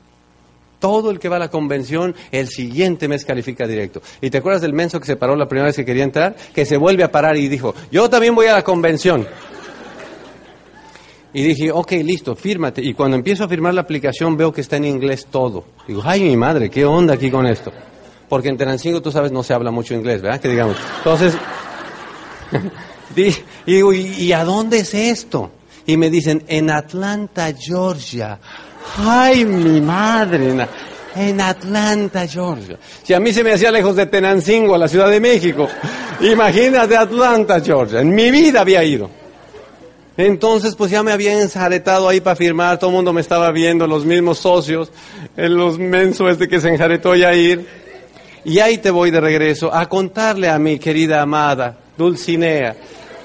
Todo el que va a la convención el siguiente mes califica directo. ¿Y te acuerdas del menso que se paró la primera vez que quería entrar? Que se vuelve a parar y dijo, yo también voy a la convención. Y dije, ok, listo, fírmate. Y cuando empiezo a firmar la aplicación veo que está en inglés todo. Digo, ay, mi madre, ¿qué onda aquí con esto? Porque en Tenancingo, tú sabes, no se habla mucho inglés, ¿verdad? Que digamos. Entonces, [LAUGHS] y digo, ¿y, y a dónde es esto? Y me dicen, en Atlanta, Georgia. ¡Ay, mi madre! En Atlanta, Georgia. Si a mí se me hacía lejos de Tenancingo, la Ciudad de México. [LAUGHS] Imagínate Atlanta, Georgia. En mi vida había ido. Entonces, pues ya me había enjaretado ahí para firmar, todo el mundo me estaba viendo, los mismos socios, los mensos este que se enjaretó ya a ir. Y ahí te voy de regreso a contarle a mi querida amada Dulcinea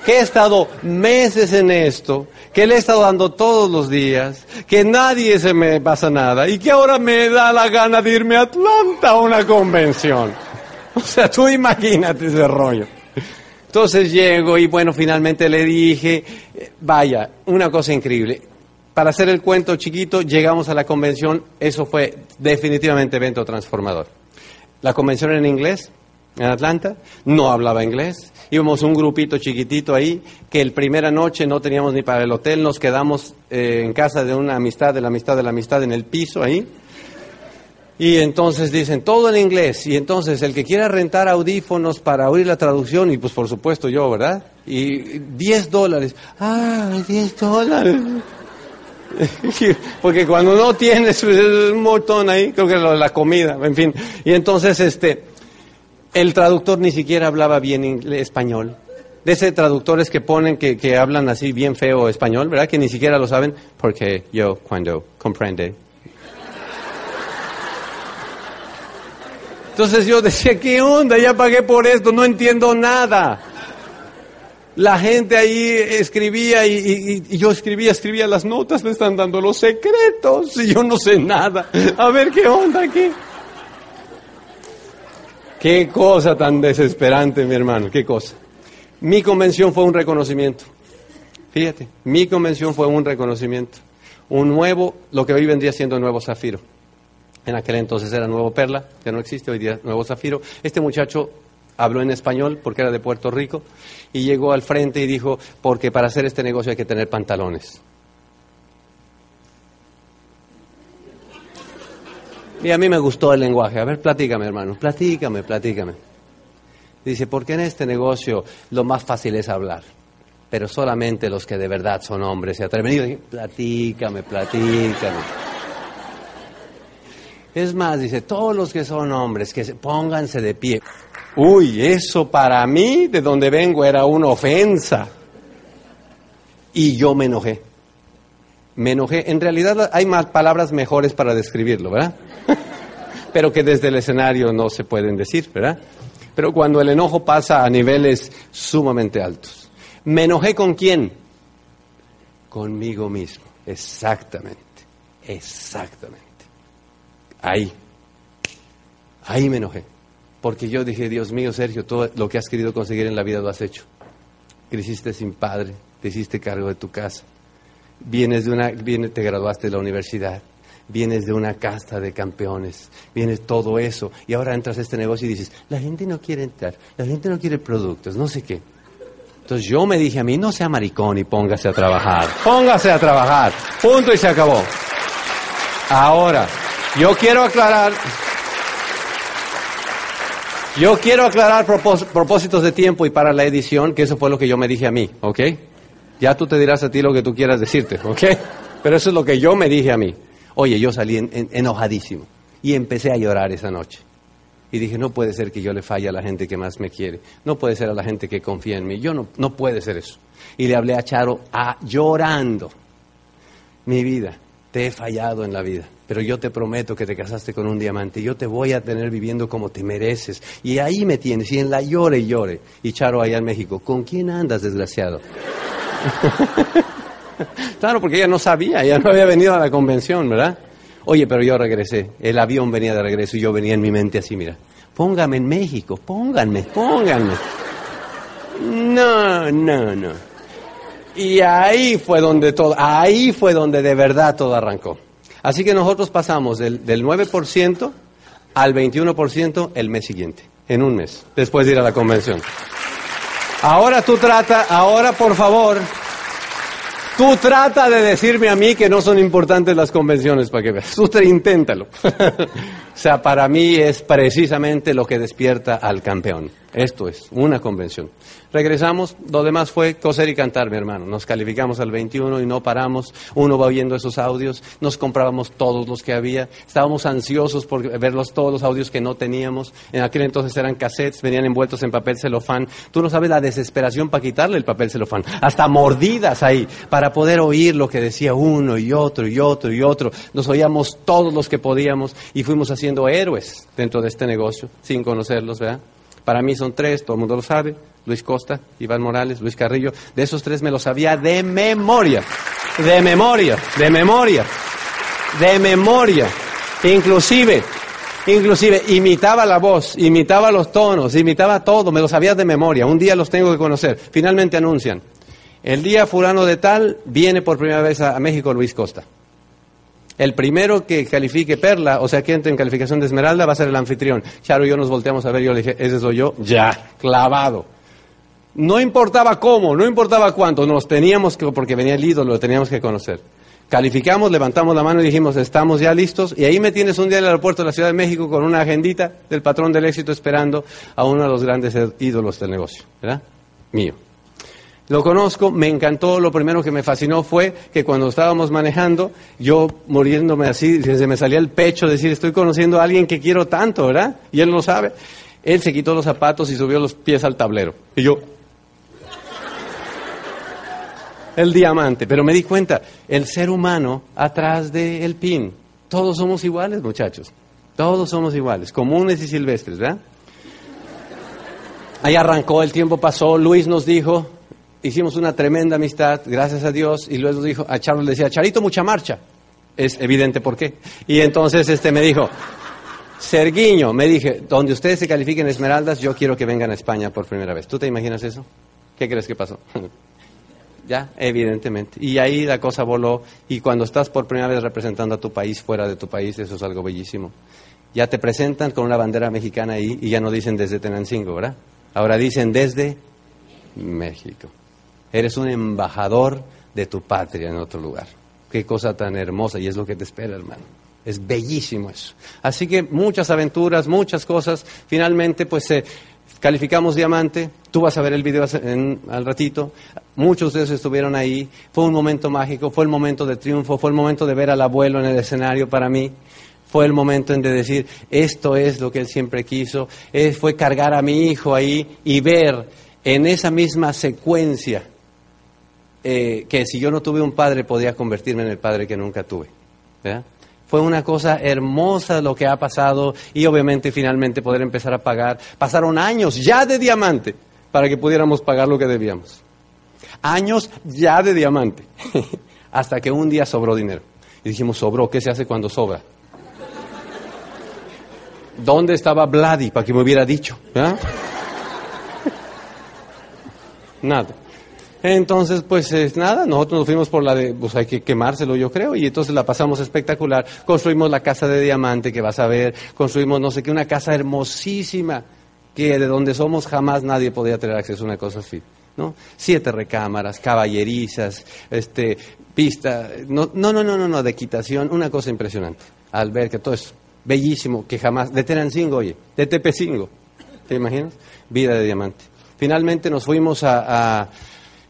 que he estado meses en esto, que le he estado dando todos los días, que nadie se me pasa nada y que ahora me da la gana de irme a Atlanta a una convención. [LAUGHS] O sea, tú imagínate ese rollo. Entonces llego y bueno, finalmente le dije, eh, vaya, una cosa increíble. Para hacer el cuento chiquito, llegamos a la convención, eso fue definitivamente evento transformador. La convención en inglés, en Atlanta, no hablaba inglés, íbamos un grupito chiquitito ahí, que el primera noche no teníamos ni para el hotel, nos quedamos eh, en casa de una amistad, de la amistad, de la amistad, en el piso ahí. Y entonces dicen todo en inglés. Y entonces el que quiera rentar audífonos para oír la traducción, y pues por supuesto yo, ¿verdad? Y 10 dólares. Ah, 10 dólares. [LAUGHS] Porque cuando no tienes pues, es un montón ahí, creo que lo de la comida, en fin. Y entonces este, el traductor ni siquiera hablaba bien español. De ese traductores que ponen que, que hablan así bien feo español, ¿verdad? Que ni siquiera lo saben, porque yo cuando comprende Entonces yo decía, ¿qué onda? Ya pagué por esto, no entiendo nada. La gente ahí escribía y, y- y yo escribía, escribía las notas, me están dando los secretos y yo no sé nada. A ver qué onda aquí. Qué cosa tan desesperante, mi hermano, qué cosa. Mi convención fue un reconocimiento. Fíjate, mi convención fue un reconocimiento. Un nuevo, lo que hoy vendría siendo nuevo zafiro. En aquel entonces era Nuevo Perla, que no existe hoy día, Nuevo Zafiro. Este muchacho habló en español porque era de Puerto Rico y llegó al frente y dijo, porque para hacer este negocio hay que tener pantalones. Y a mí me gustó el lenguaje. A ver, platícame, hermano, platícame, platícame. Dice, porque en este negocio lo más fácil es hablar, pero solamente los que de verdad son hombres se atreven. Y yo dije, platícame, platícame. Es más, dice, todos los que son hombres, que se, pónganse de pie. Uy, eso para mí, de donde vengo, era una ofensa. Y yo me enojé. Me enojé. En realidad hay más palabras mejores para describirlo, ¿verdad? [LAUGHS] Pero que desde el escenario no se pueden decir, ¿verdad? Pero cuando el enojo pasa a niveles sumamente altos. ¿Me enojé con quién? Conmigo mismo. Exactamente. Exactamente. Ahí. Ahí me enojé. Porque yo dije, Dios mío, Sergio, todo lo que has querido conseguir en la vida lo has hecho. Creciste sin padre, te hiciste cargo de tu casa. Vienes de una, te graduaste de la universidad. Vienes de una casta de campeones. Vienes todo eso. Y ahora entras a este negocio y dices, la gente no quiere entrar. La gente no quiere productos, no sé qué. Entonces yo me dije a mí, no sea maricón y póngase a trabajar. Póngase a trabajar. Punto y se acabó. Ahora, yo quiero aclarar, yo quiero aclarar propós- propósitos de tiempo y para la edición, que eso fue lo que yo me dije a mí, ¿ok? Ya tú te dirás a ti lo que tú quieras decirte, ¿ok? Pero eso es lo que yo me dije a mí. Oye, yo salí en- en- enojadísimo y empecé a llorar esa noche. Y dije, no puede ser que yo le falle a la gente que más me quiere. No puede ser a la gente que confía en mí. Yo no, no puede ser eso. Y le hablé a Charo a, llorando. Mi vida, te he fallado en la vida, pero yo te prometo que te casaste con un diamante yo te voy a tener viviendo como te mereces. Y ahí me tienes, y en la llore y llore. Y Charo allá en México, ¿con quién andas, desgraciado? [LAUGHS] claro, porque ella no sabía, ella no había venido a la convención, ¿verdad? Oye, pero yo regresé, el avión venía de regreso y yo venía en mi mente así, mira, póngame en México, pónganme, pónganme. No, no, no. Y ahí fue donde todo, ahí fue donde de verdad todo arrancó. Así que nosotros pasamos del, del 9% al 21% el mes siguiente, en un mes, después de ir a la convención. Ahora tú trata, ahora por favor, tú trata de decirme a mí que no son importantes las convenciones para que veas. Tú inténtalo. [LAUGHS] O sea, para mí es precisamente lo que despierta al campeón. Esto es una convención. Regresamos, lo demás fue coser y cantar, mi hermano. Nos calificamos al 21 y no paramos. Uno va oyendo esos audios, nos comprábamos todos los que había. Estábamos ansiosos por verlos todos los audios que no teníamos. En aquel entonces eran cassettes, venían envueltos en papel celofán. Tú no sabes la desesperación para quitarle el papel celofán. Hasta mordidas ahí, para poder oír lo que decía uno y otro y otro y otro. Nos oíamos todos los que podíamos y fuimos haciendo héroes dentro de este negocio, sin conocerlos, ¿verdad? Para mí son tres, todo el mundo lo sabe. Luis Costa, Iván Morales, Luis Carrillo. De esos tres me los sabía de memoria. De memoria, de memoria, de memoria. Inclusive, inclusive imitaba la voz, imitaba los tonos, imitaba todo, me los sabía de memoria. Un día los tengo que conocer. Finalmente anuncian. El día fulano de tal viene por primera vez a, México Luis Costa. El primero que califique Perla, o sea, que entre en calificación de Esmeralda, va a ser el anfitrión. Charo y yo nos volteamos a ver yo le dije, ese soy yo, ya, clavado. No importaba cómo, no importaba cuánto, nos teníamos que, porque venía el ídolo, lo teníamos que conocer. Calificamos, levantamos la mano y dijimos, estamos ya listos. Y ahí me tienes un día en el aeropuerto de la Ciudad de México con una agendita del patrón del éxito esperando a uno de los grandes ídolos del negocio, ¿verdad? Mío. Lo conozco, me encantó, lo primero que me fascinó fue que cuando estábamos manejando, yo muriéndome así, se me salía el pecho decir, estoy conociendo a alguien que quiero tanto, ¿verdad? Y él lo sabe. Él se quitó los zapatos y subió los pies al tablero. Y yo, el diamante. Pero me di cuenta, el ser humano atrás del pin. Todos somos iguales, muchachos. Todos somos iguales, comunes y silvestres, ¿verdad? Ahí arrancó, el tiempo pasó, Luis nos dijo, hicimos una tremenda amistad, gracias a Dios, y luego dijo, a Charles le decía, Charito, mucha marcha. Es evidente por qué. Y entonces este me dijo, Serguiño, me dije, donde ustedes se califiquen esmeraldas, yo quiero que vengan a España por primera vez. ¿Tú te imaginas eso? ¿Qué crees que pasó? [LAUGHS] Ya, evidentemente. Y ahí la cosa voló. Y cuando estás por primera vez representando a tu país fuera de tu país, eso es algo bellísimo. Ya te presentan con una bandera mexicana ahí y ya no dicen desde Tenancingo, ¿verdad? Ahora dicen desde México. Eres un embajador de tu patria en otro lugar. Qué cosa tan hermosa y es lo que te espera, hermano. Es bellísimo eso. Así que muchas aventuras, muchas cosas. Finalmente, pues se calificamos diamante, tú vas a ver el video al ratito, muchos de ellos estuvieron ahí, fue un momento mágico, fue el momento de triunfo, fue el momento de ver al abuelo en el escenario para mí, fue el momento en de decir, esto es lo que él siempre quiso, fue cargar a mi hijo ahí y ver en esa misma secuencia eh, que si yo no tuve un padre podía convertirme en el padre que nunca tuve. Fue una cosa hermosa lo que ha pasado y obviamente finalmente poder empezar a pagar. Pasaron años ya de diamante para que pudiéramos pagar lo que debíamos. Años ya de diamante. [LAUGHS] Hasta que un día sobró dinero. Y dijimos, sobró, ¿qué se hace cuando sobra? ¿Dónde estaba Vladi para que me hubiera dicho? Nada. Entonces, pues nada, nosotros nos fuimos por la de, pues hay que quemárselo, yo creo, y entonces la pasamos espectacular. Construimos la casa de diamante que vas a ver, construimos no sé qué, una casa hermosísima, que de donde somos jamás nadie podía tener acceso a una cosa así. ¿no? Siete recámaras, caballerizas, este, pista, no, no, no, no, no, de equitación, una cosa impresionante. Al ver que todo es bellísimo, que jamás, de Tenancingo, oye, de Tepecingo, ¿te imaginas? Vida de diamante. Finalmente nos fuimos a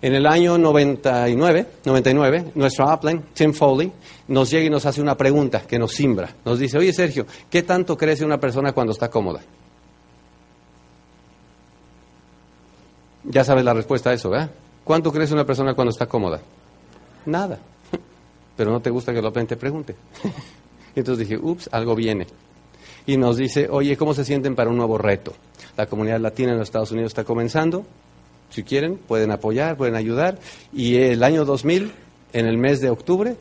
en el año 99, 99 nuestro upline, Tim Foley, nos llega y nos hace una pregunta que nos simbra. Nos dice, oye Sergio, ¿qué tanto crece una persona cuando está cómoda? Ya sabes la respuesta a eso, ¿verdad? ¿Cuánto crece una persona cuando está cómoda? Nada. [LAUGHS] Pero no te gusta que lo te pregunte. [LAUGHS] Entonces dije, ups, algo viene. Y nos dice, oye, ¿cómo se sienten para un nuevo reto? La comunidad latina en los Estados Unidos está comenzando, si quieren, pueden apoyar, pueden ayudar. Y el año 2000, en el mes de octubre,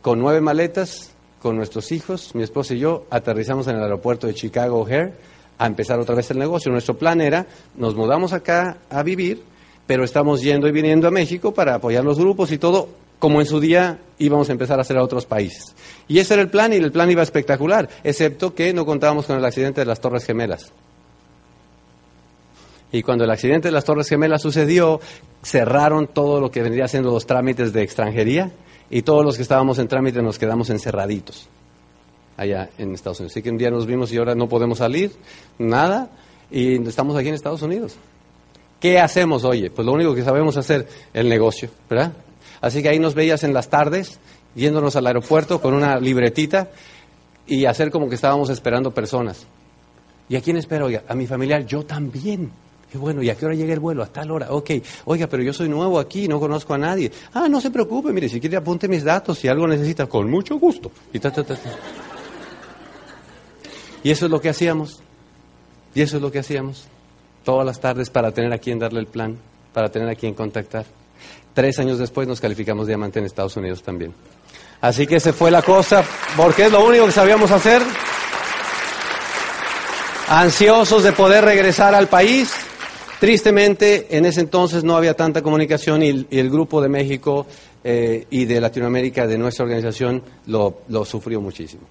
con nueve maletas, con nuestros hijos, mi esposa y yo, aterrizamos en el aeropuerto de Chicago O'Hare a empezar otra vez el negocio. Nuestro plan era, nos mudamos acá a vivir, pero estamos yendo y viniendo a México para apoyar los grupos y todo, como en su día íbamos a empezar a hacer a otros países. Y ese era el plan y el plan iba espectacular, excepto que no contábamos con el accidente de las Torres Gemelas. Y cuando el accidente de las Torres Gemelas sucedió, cerraron todo lo que vendría siendo los trámites de extranjería y todos los que estábamos en trámite nos quedamos encerraditos. allá en Estados Unidos. Así que un día nos vimos y ahora no podemos salir, nada, y estamos aquí en Estados Unidos. ¿Qué hacemos, oye? Pues lo único que sabemos hacer, el negocio, ¿verdad? Así que ahí nos veías en las tardes, yéndonos al aeropuerto con una libretita y hacer como que estábamos esperando personas. ¿Y a quién espero? Oiga, a mi familiar, yo también. Qué bueno, ¿y a qué hora llega el vuelo? A tal hora. Ok, oiga, pero yo soy nuevo aquí, no conozco a nadie. Ah, no se preocupe, mire, si quiere apunte mis datos, si algo necesita, con mucho gusto. Y, y eso es lo que hacíamos. Y eso es lo que hacíamos. Todas las tardes para tener a quien darle el plan, para tener a quien contactar. Tres años después nos calificamos diamante en Estados Unidos también. Así que se fue la cosa, porque es lo único que sabíamos hacer. Ansiosos de poder regresar al país Tristemente, en ese entonces no había tanta comunicación y, el grupo de México eh, y de Latinoamérica de nuestra organización lo, sufrió muchísimo.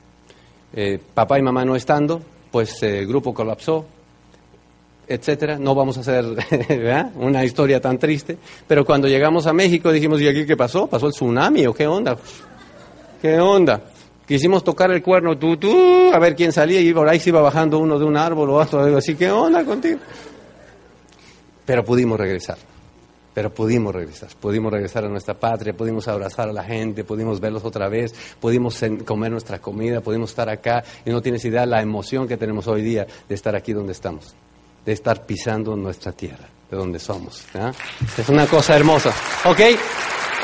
Eh, papá y mamá no estando, pues el grupo colapsó, etcétera. No vamos a hacer [LAUGHS] una historia tan triste, pero cuando llegamos a México dijimos, ¿y aquí qué pasó? ¿Pasó el tsunami o qué onda? ¿Qué onda? Quisimos tocar el cuerno, tú, tú, a ver quién salía y por ahí se iba bajando uno de un árbol o algo así. ¿Qué onda contigo? Pero pudimos regresar, pero pudimos regresar, pudimos regresar a nuestra patria, pudimos abrazar a la gente, pudimos verlos otra vez, pudimos comer nuestra comida, pudimos estar acá y no tienes idea la emoción que tenemos hoy día de estar aquí donde estamos, de estar pisando nuestra tierra, de donde somos. Es una cosa hermosa. ¿Ok?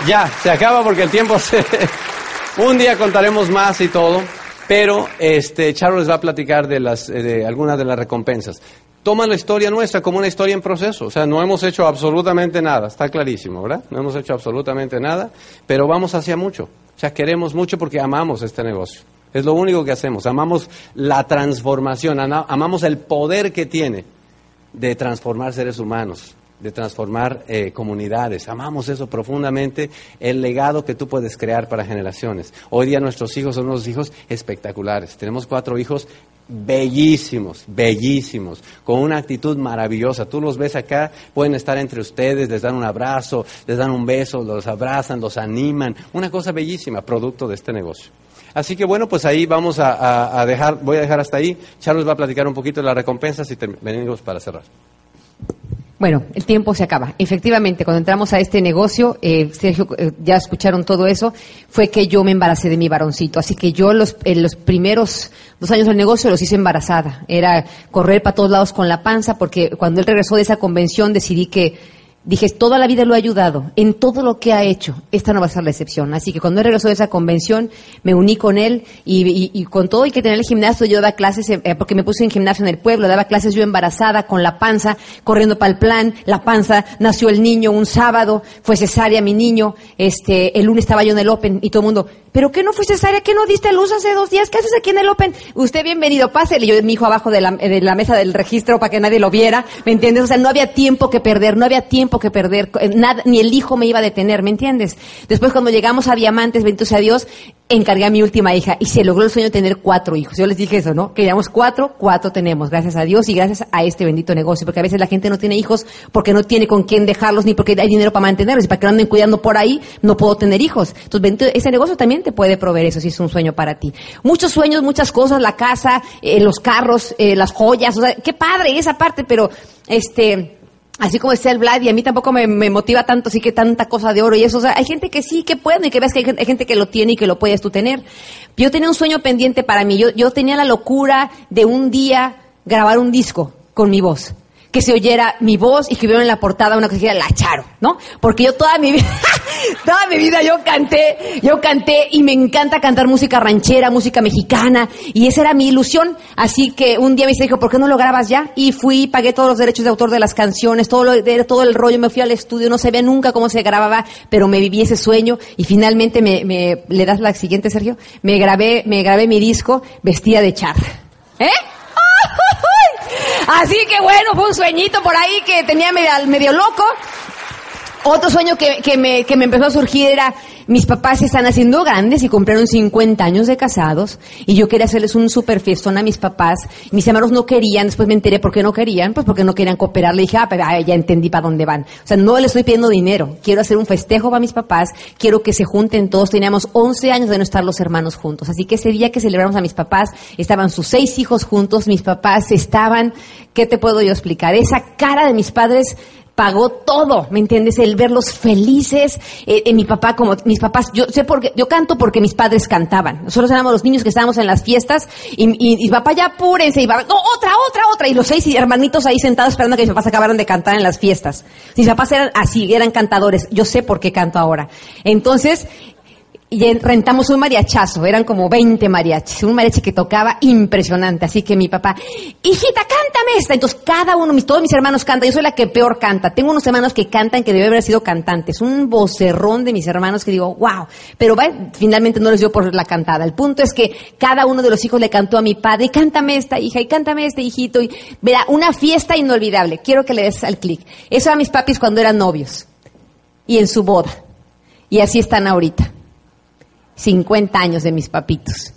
Ya, se acaba porque el tiempo se... [LAUGHS] Un día contaremos más y todo. Pero este, Charo les va a platicar de, las, de algunas de las recompensas toma la historia nuestra como una historia en proceso. O sea, no hemos hecho absolutamente nada, está clarísimo, ¿verdad? No hemos hecho absolutamente nada, pero vamos hacia mucho. O sea, queremos mucho porque amamos este negocio. Es lo único que hacemos. Amamos la transformación, amamos el poder que tiene de transformar seres humanos, de transformar eh, comunidades. Amamos eso profundamente, el legado que tú puedes crear para generaciones. Hoy día nuestros hijos son unos hijos espectaculares. Tenemos cuatro hijos bellísimos, bellísimos, con una actitud maravillosa. Tú los ves acá, pueden estar entre ustedes, les dan un abrazo, les dan un beso, los abrazan, los animan. Una cosa bellísima, producto de este negocio. Así que bueno, pues ahí vamos a, dejar, voy a dejar hasta ahí. Charles va a platicar un poquito de las recompensas y venimos para cerrar. Bueno, el tiempo se acaba. Efectivamente, cuando entramos a este negocio, eh, Sergio, eh, ya escucharon todo eso, fue que yo me embaracé de mi varoncito. Así que yo los, en los primeros dos años del negocio los hice embarazada. Era correr para todos lados con la panza, porque cuando él regresó de esa convención decidí que Dije, toda la vida lo he ayudado, en todo lo que ha hecho, esta no va a ser la excepción. Así que cuando él regresó de esa convención, me uní con él y, con todo y que tenía el gimnasio, yo daba clases, eh, porque me puse en gimnasio en el pueblo, daba clases yo embarazada, con la panza, corriendo para el plan, la panza, nació el niño un sábado, fue cesárea mi niño, este, el lunes estaba yo en el Open y todo el mundo, ¿pero qué no fue cesárea? ¿Qué no diste luz hace dos días? ¿Qué haces aquí en el Open? Usted bienvenido, pásele. Yo, mi hijo abajo de la, de la mesa del registro para que nadie lo viera, ¿me entiendes? O sea, no había tiempo que perder, no había tiempo que perder, eh, nada, ni el hijo me iba a detener, ¿me entiendes? Después cuando llegamos a Diamantes, bendito sea Dios, encargué a mi última hija y se logró el sueño de tener cuatro hijos. Yo les dije eso, ¿no? Queríamos cuatro, cuatro tenemos, gracias a Dios y gracias a este bendito negocio, porque a veces la gente no tiene hijos porque no tiene con quién dejarlos ni porque hay dinero para mantenerlos y para que no anden cuidando por ahí, no puedo tener hijos. Entonces, ese negocio también te puede proveer eso si es un sueño para ti. Muchos sueños, muchas cosas, la casa, eh, los carros, eh, las joyas, o sea, qué padre esa parte, pero este así como decía el Vlad, y a mí tampoco me, motiva tanto, así que tanta cosa de oro y eso. O sea, hay gente que sí, que puede, y que ves que hay gente, que lo tiene y que lo puedes tú tener. Yo tenía un sueño pendiente para mí. Yo, yo tenía la locura de un día grabar un disco con mi voz que se oyera mi voz y que vieron en la portada una cosa que la Charo, ¿no? Porque yo toda mi vida, [LAUGHS] toda mi vida yo canté, yo canté y me encanta cantar música ranchera, música mexicana y esa era mi ilusión. Así que un día me dijo, ¿por qué no lo grabas ya? Y fui, pagué todos los derechos de autor de las canciones, todo lo, todo el rollo, me fui al estudio, no sabía nunca cómo se grababa, pero me viví ese sueño y finalmente me, me ¿le das la siguiente, Sergio? Me grabé, me grabé mi disco vestida de char. ¿Eh? [LAUGHS] Así que bueno, fue un sueñito por ahí que tenía medio, medio loco. Otro sueño que, que, me, que me empezó a surgir era, mis papás se están haciendo grandes y cumplieron 50 años de casados y yo quería hacerles un super fiestón a mis papás. Mis hermanos no querían, después me enteré por qué no querían, pues porque no querían cooperar. Le dije, ah, pero ah, ya entendí para dónde van. O sea, no les estoy pidiendo dinero. Quiero hacer un festejo para mis papás, quiero que se junten todos. Teníamos 11 años de no estar los hermanos juntos. Así que ese día que celebramos a mis papás, estaban sus seis hijos juntos, mis papás estaban, ¿qué te puedo yo explicar? Esa cara de mis padres pagó todo, ¿me entiendes? El verlos felices, eh, eh, mi papá como mis papás, yo sé porque yo canto porque mis padres cantaban. Nosotros éramos los niños que estábamos en las fiestas y, y, papá ya apúrense y va, no, otra, otra, otra y los seis hermanitos ahí sentados esperando que mis papás acabaran de cantar en las fiestas. Mis papás eran así, eran cantadores. Yo sé por qué canto ahora. Entonces, y rentamos un mariachazo, eran como 20 mariachis, un mariachi que tocaba impresionante, así que mi papá, hijita, cántame esta, entonces cada uno, mis, todos mis hermanos cantan, yo soy la que peor canta, tengo unos hermanos que cantan que debe haber sido cantantes, un vocerrón de mis hermanos que digo, wow, pero va, finalmente no les dio por la cantada, el punto es que cada uno de los hijos le cantó a mi padre, cántame esta hija, y cántame este hijito, y verá, una fiesta inolvidable, quiero que le des al clic, eso a mis papis cuando eran novios, y en su boda, y así están ahorita. 50 años de mis papitos.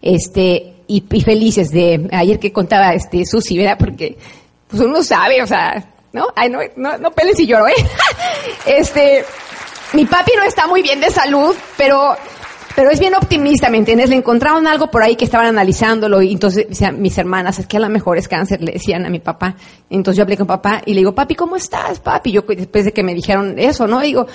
Este, y, felices de ayer que contaba este Susi, ¿verdad? Porque pues uno sabe, o sea, ¿no? Ay, no, no, no peles y lloro, ¿eh? [LAUGHS] este, mi papi no está muy bien de salud, pero pero es bien optimista, ¿me entiendes? Le encontraron algo por ahí que estaban analizándolo y entonces mis hermanas, es que a lo mejor es cáncer, le decían a mi papá. Entonces yo hablé con papá y le digo, papi, ¿cómo estás, papi? Yo después de que me dijeron eso, ¿no? Digo,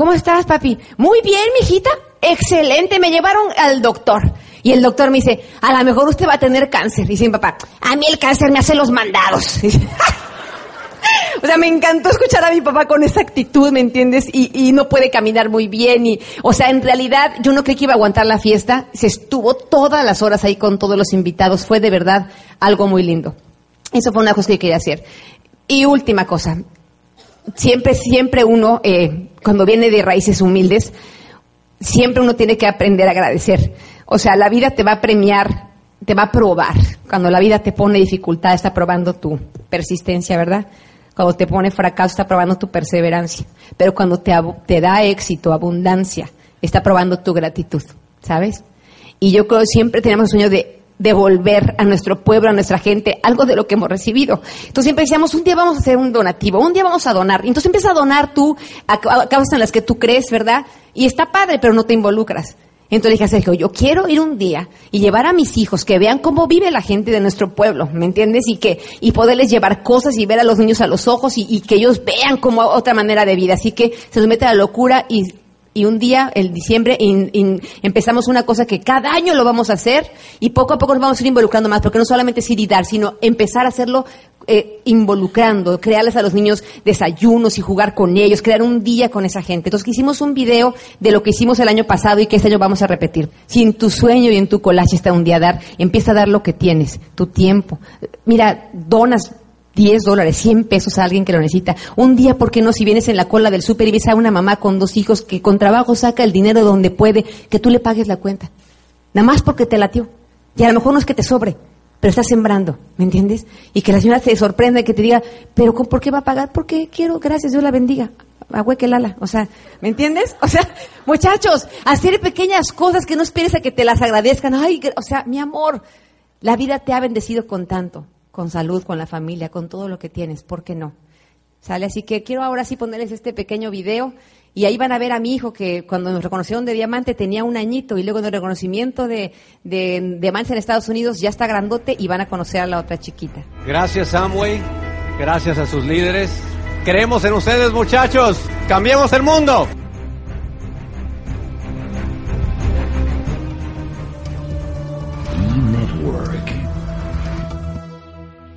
¿cómo estás, papi? Muy bien, mijita. Excelente, me llevaron al doctor. Y el doctor me dice, a lo mejor usted va a tener cáncer. Y dice mi papá, a mí el cáncer me hace los mandados. [LAUGHS] [LAUGHS] o sea, me encantó escuchar a mi papá con esa actitud, ¿me entiendes? Y, no puede caminar muy bien. Y, o sea, en realidad yo no creí que iba a aguantar la fiesta. Se estuvo todas las horas ahí con todos los invitados. Fue de verdad algo muy lindo. Eso fue una cosa que quería hacer. Y última cosa. Siempre, siempre uno, eh, cuando viene de raíces humildes, siempre uno tiene que aprender a agradecer. O sea, la vida te va a premiar, te va a probar. Cuando la vida te pone dificultad, está probando tu persistencia, ¿verdad? Cuando te pone fracaso, está probando tu perseverancia. Pero cuando te, da éxito, abundancia, está probando tu gratitud, ¿sabes? Y yo creo que siempre tenemos el sueño de devolver a nuestro pueblo, a nuestra gente, algo de lo que hemos recibido. Entonces siempre decíamos, un día vamos a hacer un donativo, un día vamos a donar. Entonces empieza a donar tú a, a causas en las que tú crees, ¿verdad? Y está padre, pero no te involucras. Entonces dije a Sergio, yo quiero ir un día y llevar a mis hijos que vean cómo vive la gente de nuestro pueblo, ¿me entiendes? Y que, y poderles llevar cosas y ver a los niños a los ojos y, y que ellos vean como otra manera de vida. Así que se nos mete la locura y y un día, el diciembre, in, empezamos una cosa que cada año lo vamos a hacer y poco a poco nos vamos a ir involucrando más, porque no solamente es ir y dar, sino empezar a hacerlo eh, involucrando, crearles a los niños desayunos y jugar con ellos, crear un día con esa gente. Entonces hicimos un video de lo que hicimos el año pasado y que este año vamos a repetir. Si en tu sueño y en tu collage está un día a dar, empieza a dar lo que tienes, tu tiempo. Mira, donas 10 dólares, 100 pesos a alguien que lo necesita. Un día, ¿por qué no? Si vienes en la cola del súper y ves a una mamá con dos hijos que con trabajo saca el dinero donde puede, que tú le pagues la cuenta. Nada más porque te latió. Y a lo mejor no es que te sobre, pero estás sembrando, ¿me entiendes? Y que la señora se sorprenda y que te diga, pero ¿por qué va a pagar? Porque quiero, gracias, Dios la bendiga. Agüeque Lala, o sea, ¿me entiendes? O sea, [LAUGHS] muchachos, hacer pequeñas cosas que no esperes a que te las agradezcan. Ay, o sea, mi amor, la vida te ha bendecido con tanto con salud, con la familia, con todo lo que tienes, ¿por qué no? ¿Sale? Así que quiero ahora sí ponerles este pequeño video y ahí van a ver a mi hijo que cuando nos reconocieron de diamante tenía un añito y luego en el reconocimiento de, de, diamante en Estados Unidos ya está grandote y van a conocer a la otra chiquita. Gracias Samway, gracias a sus líderes. Creemos en ustedes muchachos, cambiemos el mundo.